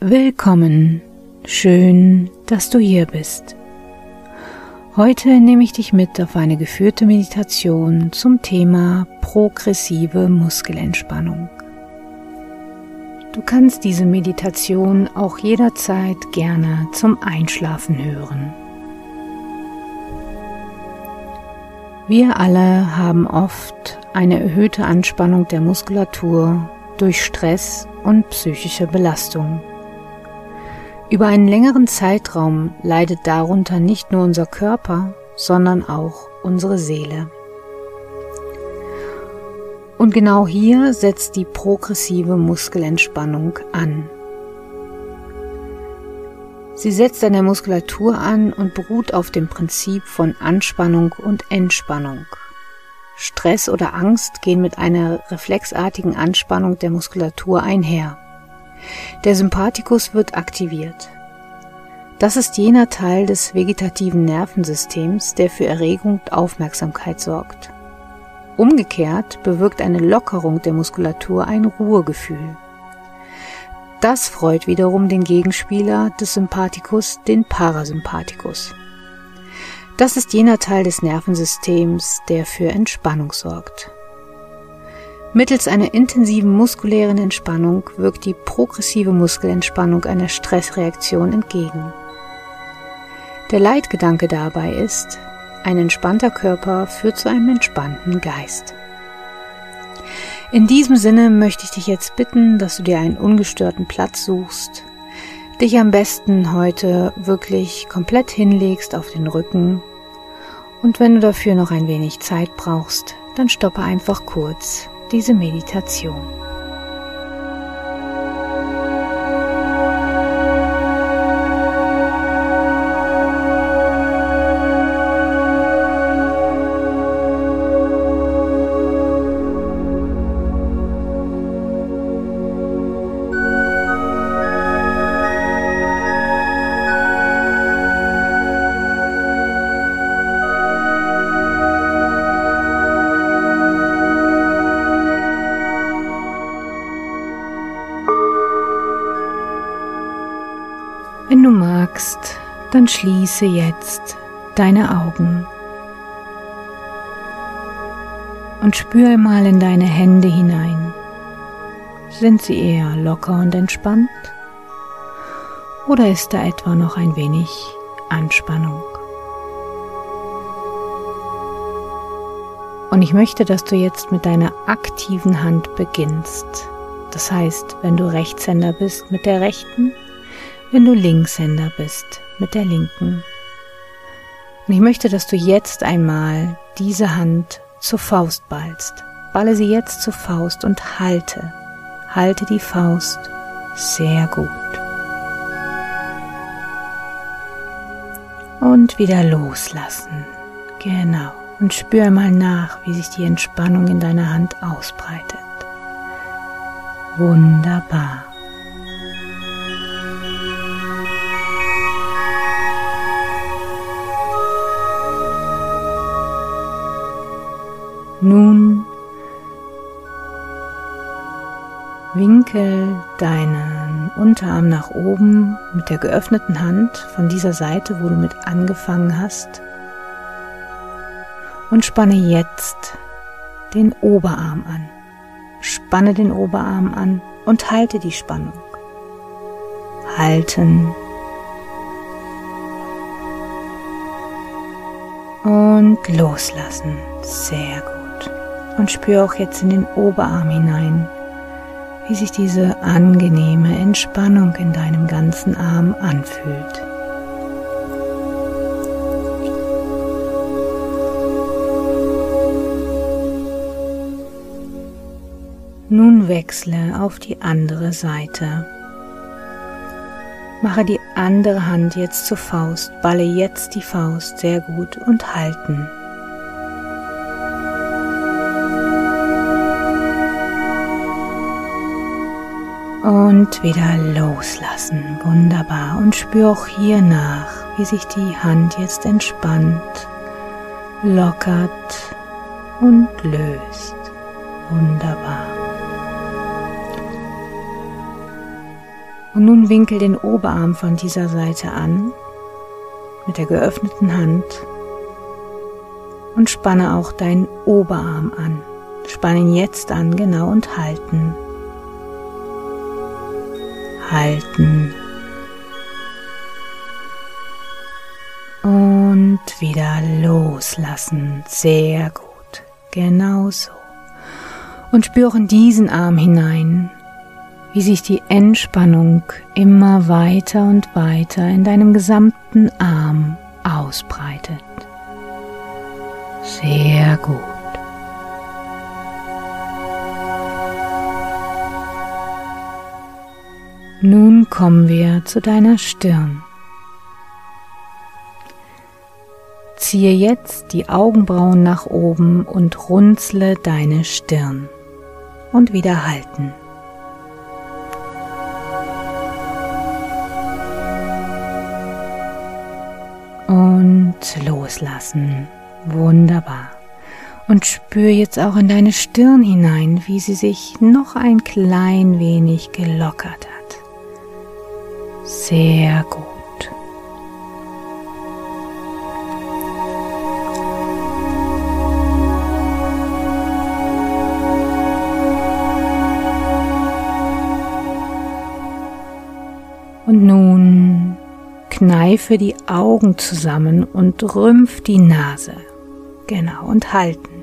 Willkommen, schön, dass du hier bist. Heute nehme ich dich mit auf eine geführte Meditation zum Thema progressive Muskelentspannung. Du kannst diese Meditation auch jederzeit gerne zum Einschlafen hören. Wir alle haben oft eine erhöhte Anspannung der Muskulatur durch Stress und psychische Belastung. Über einen längeren Zeitraum leidet darunter nicht nur unser Körper, sondern auch unsere Seele. Und genau hier setzt die progressive Muskelentspannung an. Sie setzt an der Muskulatur an und beruht auf dem Prinzip von Anspannung und Entspannung. Stress oder Angst gehen mit einer reflexartigen Anspannung der Muskulatur einher. Der Sympathikus wird aktiviert. Das ist jener Teil des vegetativen Nervensystems, der für Erregung und Aufmerksamkeit sorgt. Umgekehrt bewirkt eine Lockerung der Muskulatur ein Ruhegefühl. Das freut wiederum den Gegenspieler des Sympathikus, den Parasympathikus. Das ist jener Teil des Nervensystems, der für Entspannung sorgt. Mittels einer intensiven muskulären Entspannung wirkt die progressive Muskelentspannung einer Stressreaktion entgegen. Der Leitgedanke dabei ist, ein entspannter Körper führt zu einem entspannten Geist. In diesem Sinne möchte ich dich jetzt bitten, dass du dir einen ungestörten Platz suchst, dich am besten heute wirklich komplett hinlegst auf den Rücken und wenn du dafür noch ein wenig Zeit brauchst, dann stoppe einfach kurz diese Meditation. Magst, dann schließe jetzt deine Augen und spüre mal in deine Hände hinein. Sind sie eher locker und entspannt? Oder ist da etwa noch ein wenig Anspannung? Und ich möchte, dass du jetzt mit deiner aktiven Hand beginnst. Das heißt, wenn du Rechtshänder bist, mit der rechten wenn du Linkshänder bist mit der linken. Und ich möchte, dass du jetzt einmal diese Hand zur Faust ballst. Balle sie jetzt zur Faust und halte. Halte die Faust sehr gut. Und wieder loslassen. Genau. Und spür mal nach, wie sich die Entspannung in deiner Hand ausbreitet. Wunderbar. Nun winkel deinen Unterarm nach oben mit der geöffneten Hand von dieser Seite, wo du mit angefangen hast. Und spanne jetzt den Oberarm an. Spanne den Oberarm an und halte die Spannung. Halten. Und loslassen. Sehr gut und spür auch jetzt in den Oberarm hinein, wie sich diese angenehme Entspannung in deinem ganzen Arm anfühlt. Nun wechsle auf die andere Seite. Mache die andere Hand jetzt zur Faust, balle jetzt die Faust sehr gut und halten. Und wieder loslassen. Wunderbar. Und spür auch hier nach, wie sich die Hand jetzt entspannt, lockert und löst. Wunderbar. Und nun winkel den Oberarm von dieser Seite an mit der geöffneten Hand und spanne auch deinen Oberarm an. Spann ihn jetzt an, genau und halten. Halten. Und wieder loslassen. Sehr gut. Genau so. Und spüre in diesen Arm hinein, wie sich die Entspannung immer weiter und weiter in deinem gesamten Arm ausbreitet. Sehr gut. Nun kommen wir zu deiner Stirn. Ziehe jetzt die Augenbrauen nach oben und runzle deine Stirn. Und wieder halten. Und loslassen. Wunderbar. Und spür jetzt auch in deine Stirn hinein, wie sie sich noch ein klein wenig gelockert hat. Sehr gut. Und nun kneife die Augen zusammen und rümpf die Nase. Genau, und halten.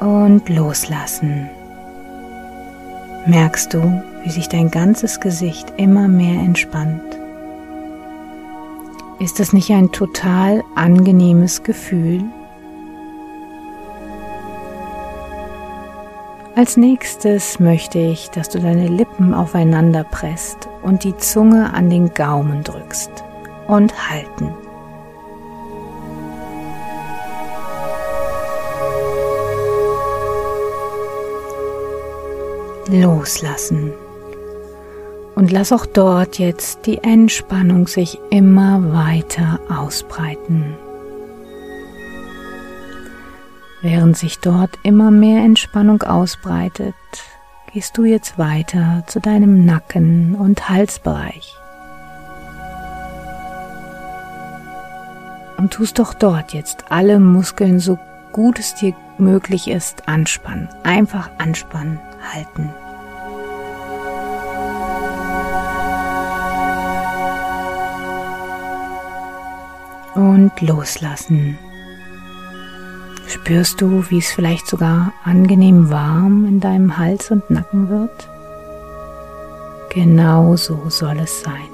Und loslassen. Merkst du, wie sich dein ganzes Gesicht immer mehr entspannt? Ist das nicht ein total angenehmes Gefühl? Als nächstes möchte ich, dass du deine Lippen aufeinander presst und die Zunge an den Gaumen drückst und halten. Loslassen. Und lass auch dort jetzt die Entspannung sich immer weiter ausbreiten. Während sich dort immer mehr Entspannung ausbreitet, gehst du jetzt weiter zu deinem Nacken- und Halsbereich. Und tust doch dort jetzt alle Muskeln so gut es dir möglich ist anspannen. Einfach anspannen, halten. Und loslassen. Spürst du, wie es vielleicht sogar angenehm warm in deinem Hals und Nacken wird? Genau so soll es sein.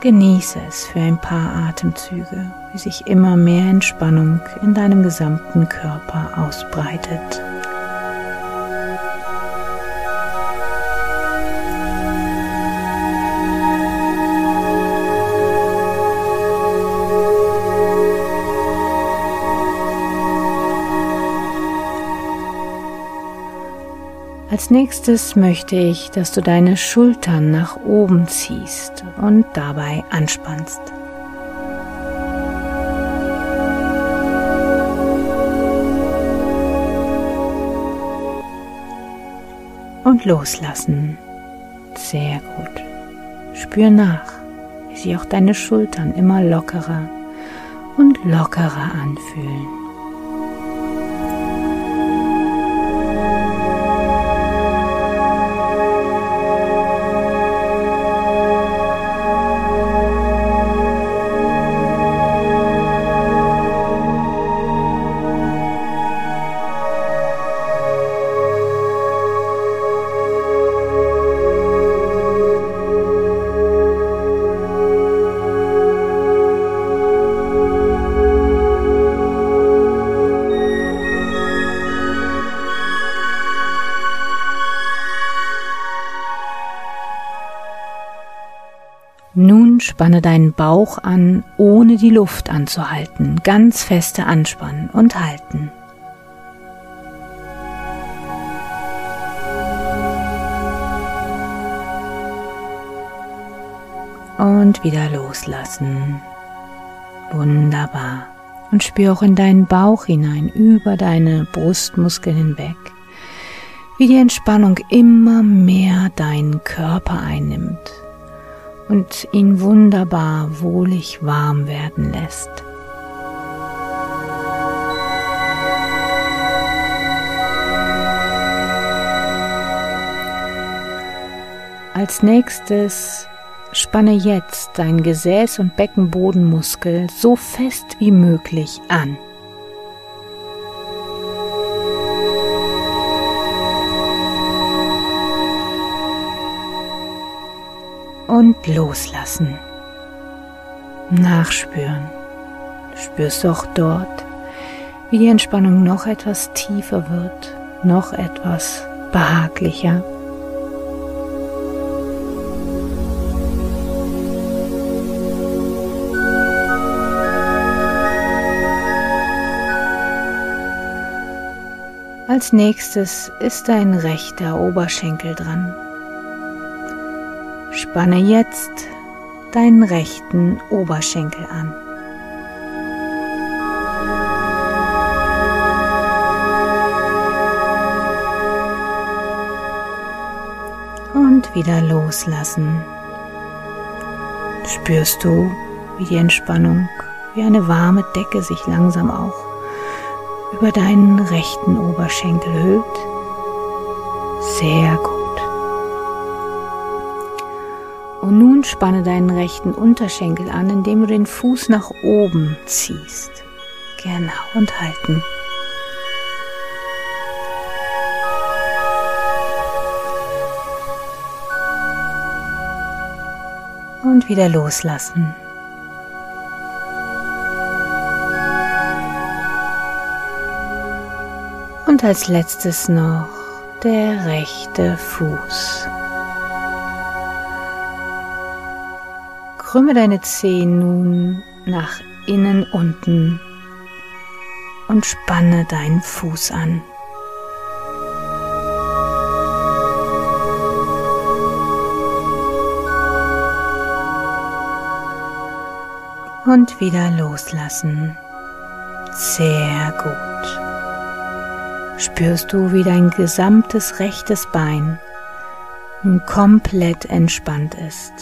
Genieße es für ein paar Atemzüge, wie sich immer mehr Entspannung in deinem gesamten Körper ausbreitet. Als nächstes möchte ich, dass du deine Schultern nach oben ziehst und dabei anspannst. Und loslassen. Sehr gut. Spür nach, wie sich auch deine Schultern immer lockerer und lockerer anfühlen. Spanne deinen Bauch an, ohne die Luft anzuhalten. Ganz feste anspannen und halten. Und wieder loslassen. Wunderbar. Und spür auch in deinen Bauch hinein, über deine Brustmuskeln hinweg, wie die Entspannung immer mehr deinen Körper einnimmt und ihn wunderbar wohlig warm werden lässt. Als nächstes spanne jetzt dein Gesäß- und Beckenbodenmuskel so fest wie möglich an. Und loslassen. Nachspüren. Spürst du auch dort, wie die Entspannung noch etwas tiefer wird, noch etwas behaglicher. Als nächstes ist dein rechter Oberschenkel dran. Spanne jetzt deinen rechten Oberschenkel an. Und wieder loslassen. Spürst du, wie die Entspannung wie eine warme Decke sich langsam auch über deinen rechten Oberschenkel hüllt. Sehr gut. Nun spanne deinen rechten Unterschenkel an, indem du den Fuß nach oben ziehst. Genau und halten. Und wieder loslassen. Und als letztes noch der rechte Fuß. Krümme deine Zehen nun nach innen unten und spanne deinen Fuß an. Und wieder loslassen. Sehr gut spürst du, wie dein gesamtes rechtes Bein nun komplett entspannt ist.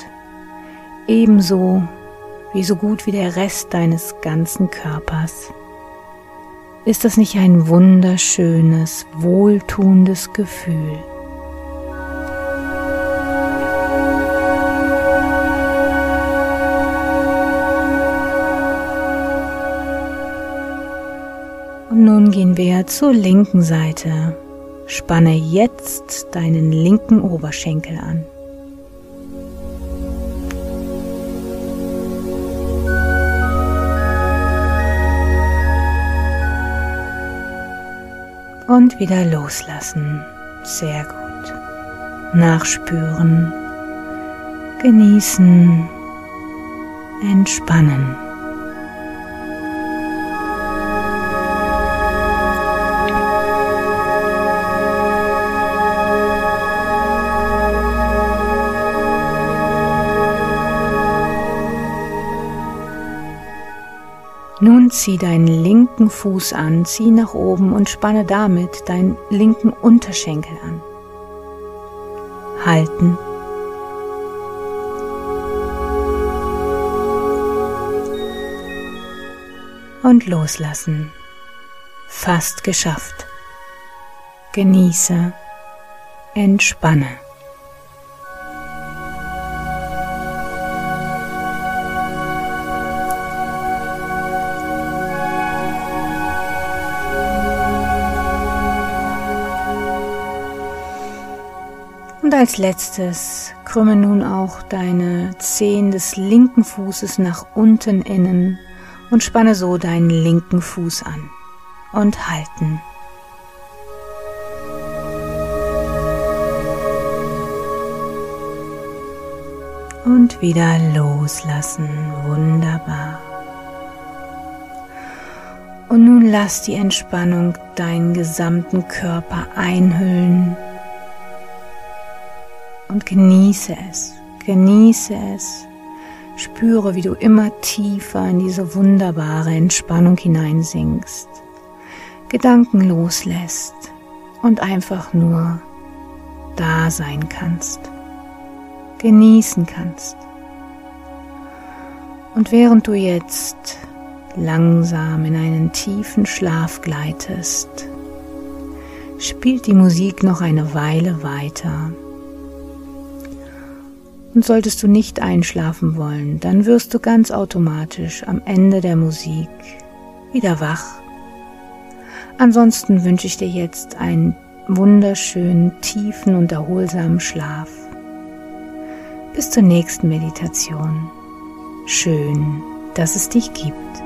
Ebenso wie so gut wie der Rest deines ganzen Körpers. Ist das nicht ein wunderschönes, wohltuendes Gefühl? nun gehen wir zur linken Seite. Spanne jetzt deinen linken Oberschenkel an. Und wieder loslassen. Sehr gut. Nachspüren. Genießen. Entspannen. Nun zieh deinen linken Fuß an, zieh nach oben und spanne damit deinen linken Unterschenkel an. Halten. Und loslassen. Fast geschafft. Genieße. Entspanne. Als letztes krümme nun auch deine Zehen des linken Fußes nach unten innen und spanne so deinen linken Fuß an und halten. Und wieder loslassen. Wunderbar. Und nun lass die Entspannung deinen gesamten Körper einhüllen und genieße es, genieße es, Spüre, wie du immer tiefer in diese wunderbare Entspannung hineinsinkst, Gedanken loslässt und einfach nur da sein kannst, genießen kannst. Und während du jetzt langsam in einen tiefen Schlaf gleitest, spielt die Musik noch eine Weile weiter. Und solltest du nicht einschlafen wollen, dann wirst du ganz automatisch am Ende der Musik wieder wach. Ansonsten wünsche ich dir jetzt einen wunderschönen, tiefen und erholsamen Schlaf. Bis zur nächsten Meditation. Schön, dass es dich gibt.